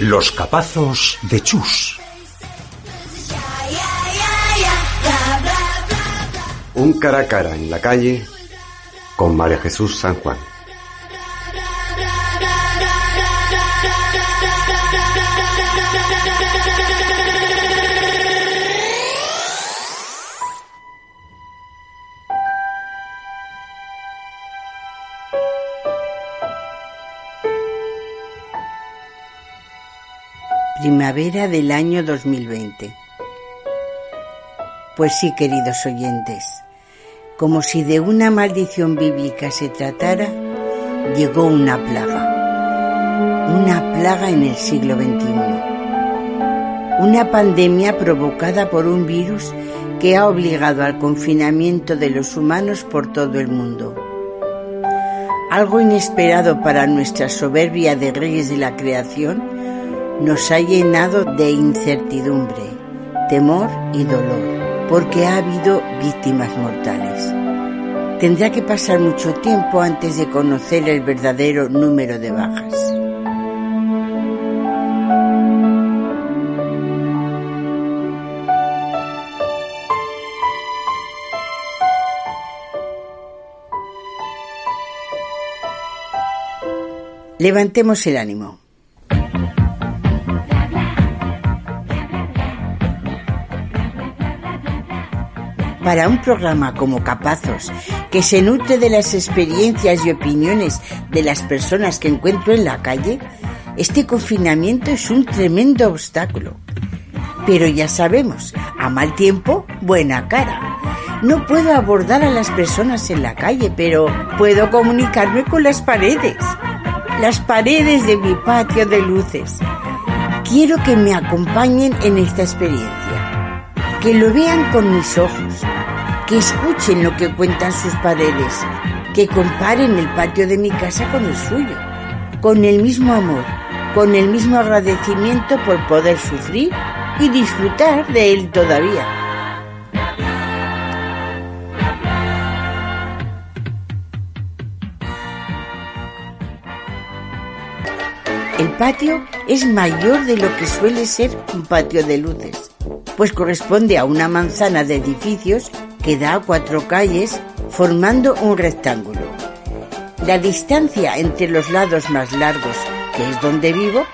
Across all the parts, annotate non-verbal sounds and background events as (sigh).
Los capazos de Chus. Un cara a cara en la calle con María Jesús San Juan. Del año 2020. Pues sí, queridos oyentes, como si de una maldición bíblica se tratara, llegó una plaga. Una plaga en el siglo XXI. Una pandemia provocada por un virus que ha obligado al confinamiento de los humanos por todo el mundo. Algo inesperado para nuestra soberbia de reyes de la creación nos ha llenado de incertidumbre, temor y dolor porque ha habido víctimas mortales. Tendrá que pasar mucho tiempo antes de conocer el verdadero número de bajas. Levantemos el ánimo. Para un programa como Capazos, que se nutre de las experiencias y opiniones de las personas que encuentro en la calle, este confinamiento es un tremendo obstáculo. Pero ya sabemos, a mal tiempo, buena cara. No puedo abordar a las personas en la calle, pero puedo comunicarme con las paredes. Las paredes de mi patio de luces. Quiero que me acompañen en esta experiencia. Que lo vean con mis ojos que escuchen lo que cuentan sus paredes, que comparen el patio de mi casa con el suyo, con el mismo amor, con el mismo agradecimiento por poder sufrir y disfrutar de él todavía. El patio es mayor de lo que suele ser un patio de luces, pues corresponde a una manzana de edificios que da cuatro calles formando un rectángulo. La distancia entre los lados más largos, que es donde vivo,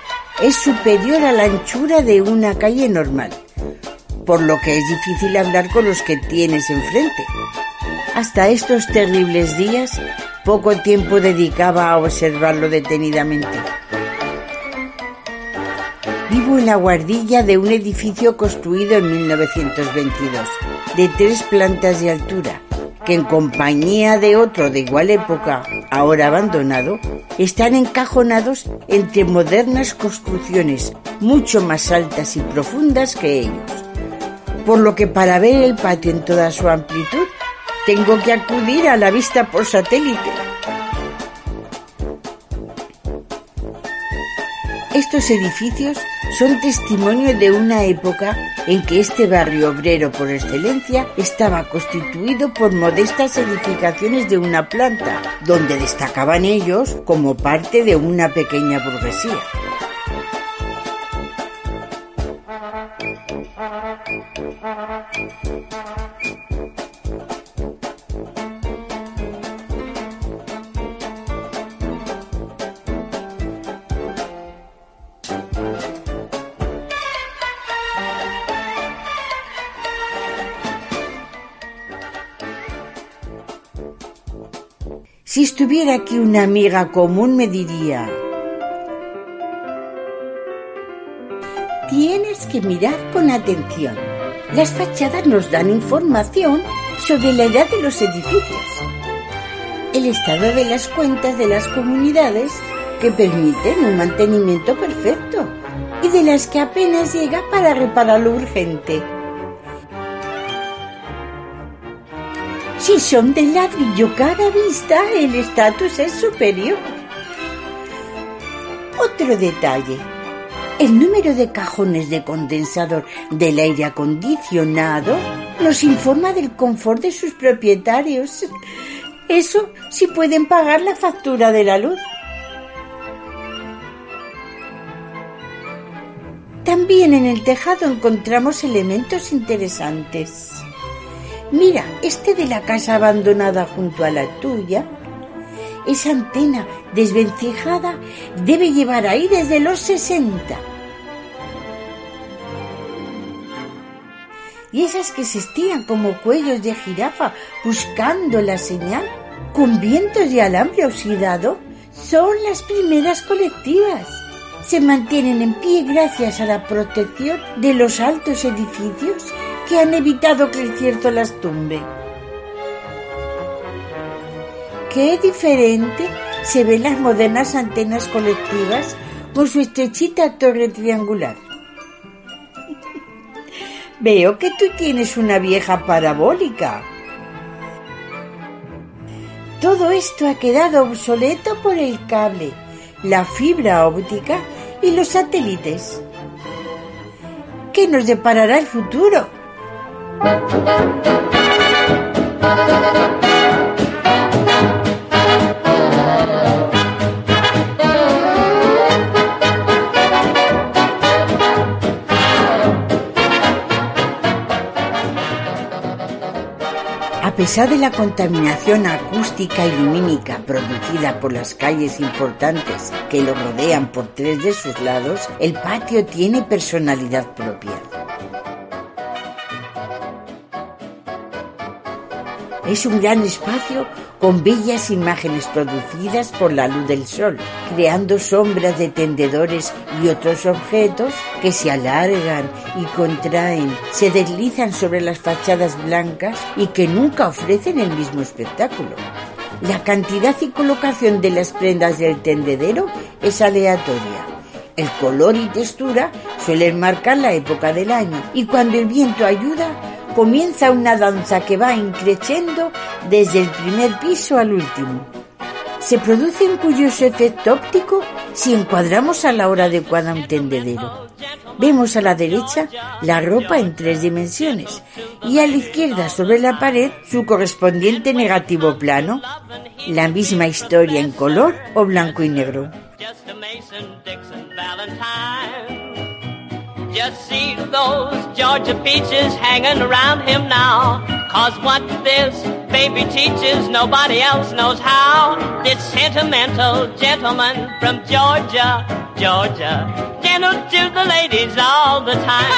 es superior a la anchura de una calle normal, por lo que es difícil hablar con los que tienes enfrente. Hasta estos terribles días, poco tiempo dedicaba a observarlo detenidamente. Vivo en la guardilla de un edificio construido en 1922 de tres plantas de altura, que en compañía de otro de igual época, ahora abandonado, están encajonados entre modernas construcciones mucho más altas y profundas que ellos. Por lo que para ver el patio en toda su amplitud, tengo que acudir a la vista por satélite. Estos edificios son testimonio de una época en que este barrio obrero por excelencia estaba constituido por modestas edificaciones de una planta, donde destacaban ellos como parte de una pequeña burguesía. Si estuviera aquí una amiga común me diría, tienes que mirar con atención. Las fachadas nos dan información sobre la edad de los edificios, el estado de las cuentas de las comunidades que permiten un mantenimiento perfecto y de las que apenas llega para reparar lo urgente. Si son de ladrillo cara vista, el estatus es superior. Otro detalle. El número de cajones de condensador del aire acondicionado nos informa del confort de sus propietarios. Eso si pueden pagar la factura de la luz. También en el tejado encontramos elementos interesantes. Mira, este de la casa abandonada junto a la tuya, esa antena desvencijada debe llevar ahí desde los 60. Y esas que se estiran como cuellos de jirafa buscando la señal, con vientos de alambre oxidado, son las primeras colectivas se mantienen en pie gracias a la protección de los altos edificios que han evitado que el cierto las tumbe. Qué diferente se ven las modernas antenas colectivas con su estrechita torre triangular. (laughs) Veo que tú tienes una vieja parabólica. Todo esto ha quedado obsoleto por el cable la fibra óptica y los satélites. ¿Qué nos deparará el futuro? A pesar de la contaminación acústica y lumínica producida por las calles importantes que lo rodean por tres de sus lados, el patio tiene personalidad propia. Es un gran espacio con bellas imágenes producidas por la luz del sol, creando sombras de tendedores y otros objetos que se alargan y contraen, se deslizan sobre las fachadas blancas y que nunca ofrecen el mismo espectáculo. La cantidad y colocación de las prendas del tendedero es aleatoria. El color y textura suelen marcar la época del año y cuando el viento ayuda, comienza una danza que va increciendo desde el primer piso al último. Se produce un curioso efecto óptico si encuadramos a la hora adecuada un tendedero. Vemos a la derecha la ropa en tres dimensiones y a la izquierda sobre la pared su correspondiente negativo plano, la misma historia en color o blanco y negro. Just see those Georgia peaches hanging around him now. Cause what this baby teaches, nobody else knows how. This sentimental gentleman from Georgia, Georgia, gentle to the ladies all the time.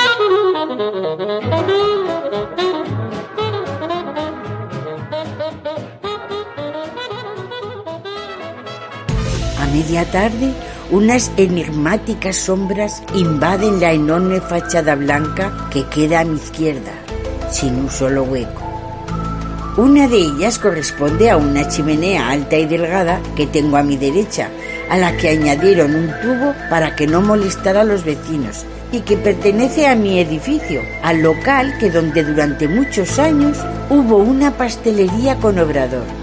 A media tarde, Unas enigmáticas sombras invaden la enorme fachada blanca que queda a mi izquierda, sin un solo hueco. Una de ellas corresponde a una chimenea alta y delgada que tengo a mi derecha, a la que añadieron un tubo para que no molestara a los vecinos y que pertenece a mi edificio, al local que donde durante muchos años hubo una pastelería con obrador.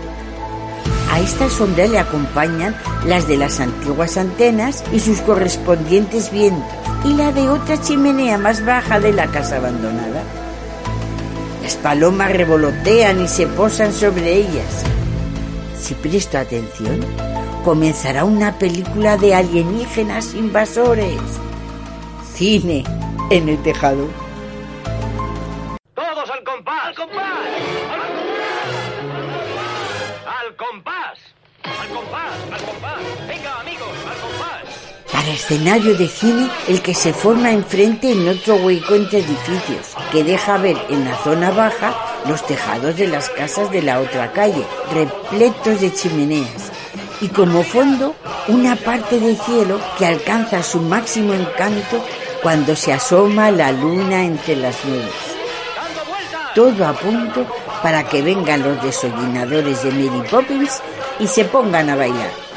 A esta sombra le acompañan las de las antiguas antenas y sus correspondientes vientos, y la de otra chimenea más baja de la casa abandonada. Las palomas revolotean y se posan sobre ellas. Si presto atención, comenzará una película de alienígenas invasores. Cine en el tejado. Escenario de cine el que se forma enfrente en otro hueco entre edificios, que deja ver en la zona baja los tejados de las casas de la otra calle, repletos de chimeneas, y como fondo una parte del cielo que alcanza su máximo encanto cuando se asoma la luna entre las nubes. Todo a punto para que vengan los desollinadores de Mary Poppins y se pongan a bailar.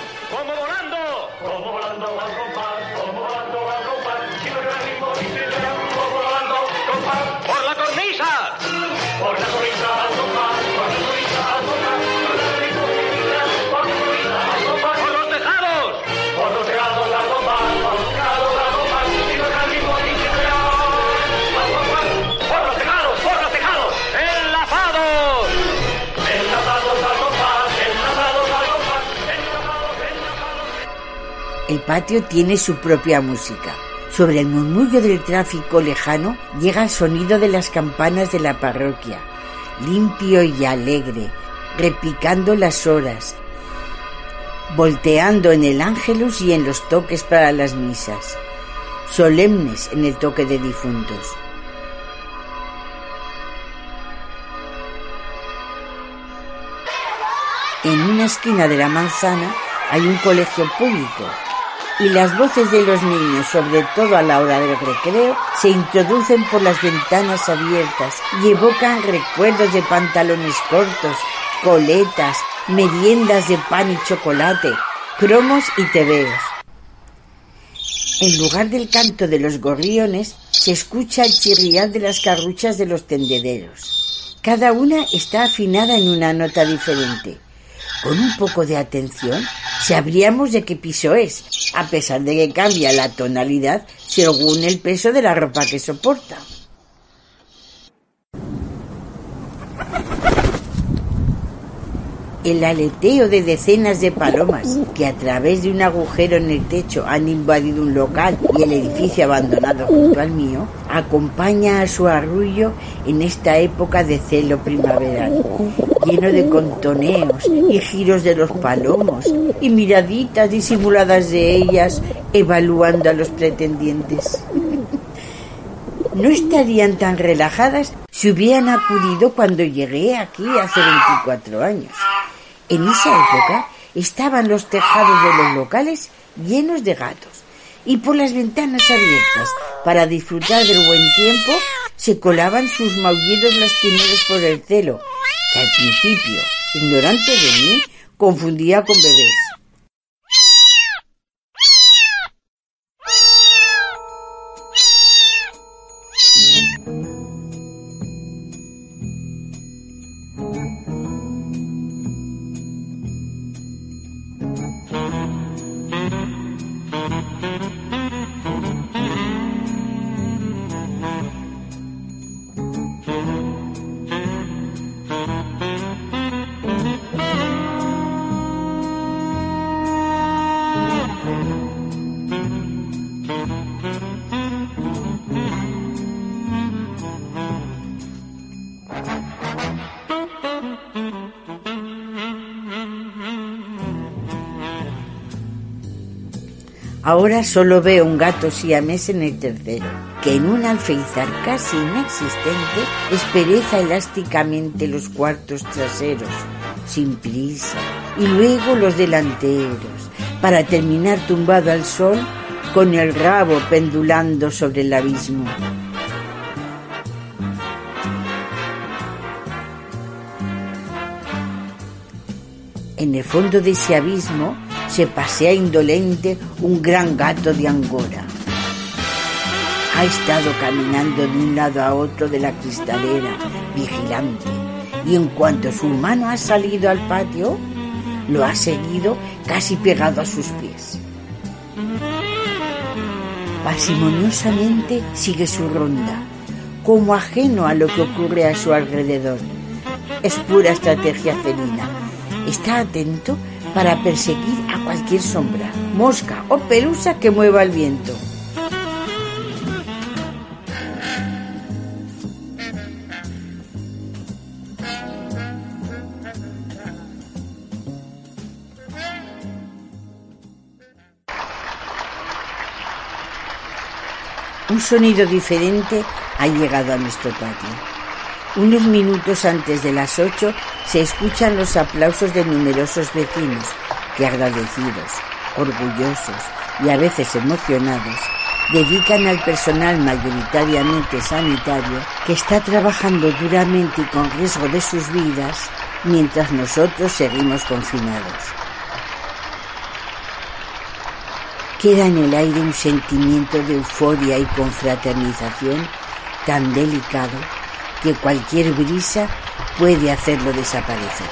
El patio tiene su propia música. Sobre el murmullo del tráfico lejano llega el sonido de las campanas de la parroquia, limpio y alegre, repicando las horas, volteando en el ángelus y en los toques para las misas, solemnes en el toque de difuntos. En una esquina de la manzana hay un colegio público y las voces de los niños, sobre todo a la hora del recreo, se introducen por las ventanas abiertas y evocan recuerdos de pantalones cortos, coletas, meriendas de pan y chocolate, cromos y tebeos. En lugar del canto de los gorriones, se escucha el chirriar de las carruchas de los tendederos. Cada una está afinada en una nota diferente. Con un poco de atención, sabríamos de qué piso es, a pesar de que cambia la tonalidad según el peso de la ropa que soporta. El aleteo de decenas de palomas que a través de un agujero en el techo han invadido un local y el edificio abandonado junto al mío, acompaña a su arrullo en esta época de celo primaveral, lleno de contoneos y giros de los palomos y miraditas disimuladas de ellas evaluando a los pretendientes. No estarían tan relajadas si hubieran acudido cuando llegué aquí hace 24 años. En esa época estaban los tejados de los locales llenos de gatos y por las ventanas abiertas para disfrutar del buen tiempo se colaban sus maullidos lastimeros por el celo, que al principio, ignorante de mí, confundía con bebés. Ahora solo veo un gato siamés en el tercero, que en un alféizar casi inexistente espereza elásticamente los cuartos traseros, sin prisa, y luego los delanteros, para terminar tumbado al sol con el rabo pendulando sobre el abismo. En el fondo de ese abismo se pasea indolente un gran gato de Angora. Ha estado caminando de un lado a otro de la cristalera, vigilante, y en cuanto su mano ha salido al patio, lo ha seguido casi pegado a sus pies. Parsimoniosamente sigue su ronda, como ajeno a lo que ocurre a su alrededor. Es pura estrategia felina. Está atento para perseguir a cualquier sombra, mosca o pelusa que mueva el viento. Un sonido diferente ha llegado a nuestro patio. Unos minutos antes de las ocho se escuchan los aplausos de numerosos vecinos que agradecidos, orgullosos y a veces emocionados dedican al personal mayoritariamente sanitario que está trabajando duramente y con riesgo de sus vidas mientras nosotros seguimos confinados. Queda en el aire un sentimiento de euforia y confraternización tan delicado que cualquier brisa puede hacerlo desaparecer.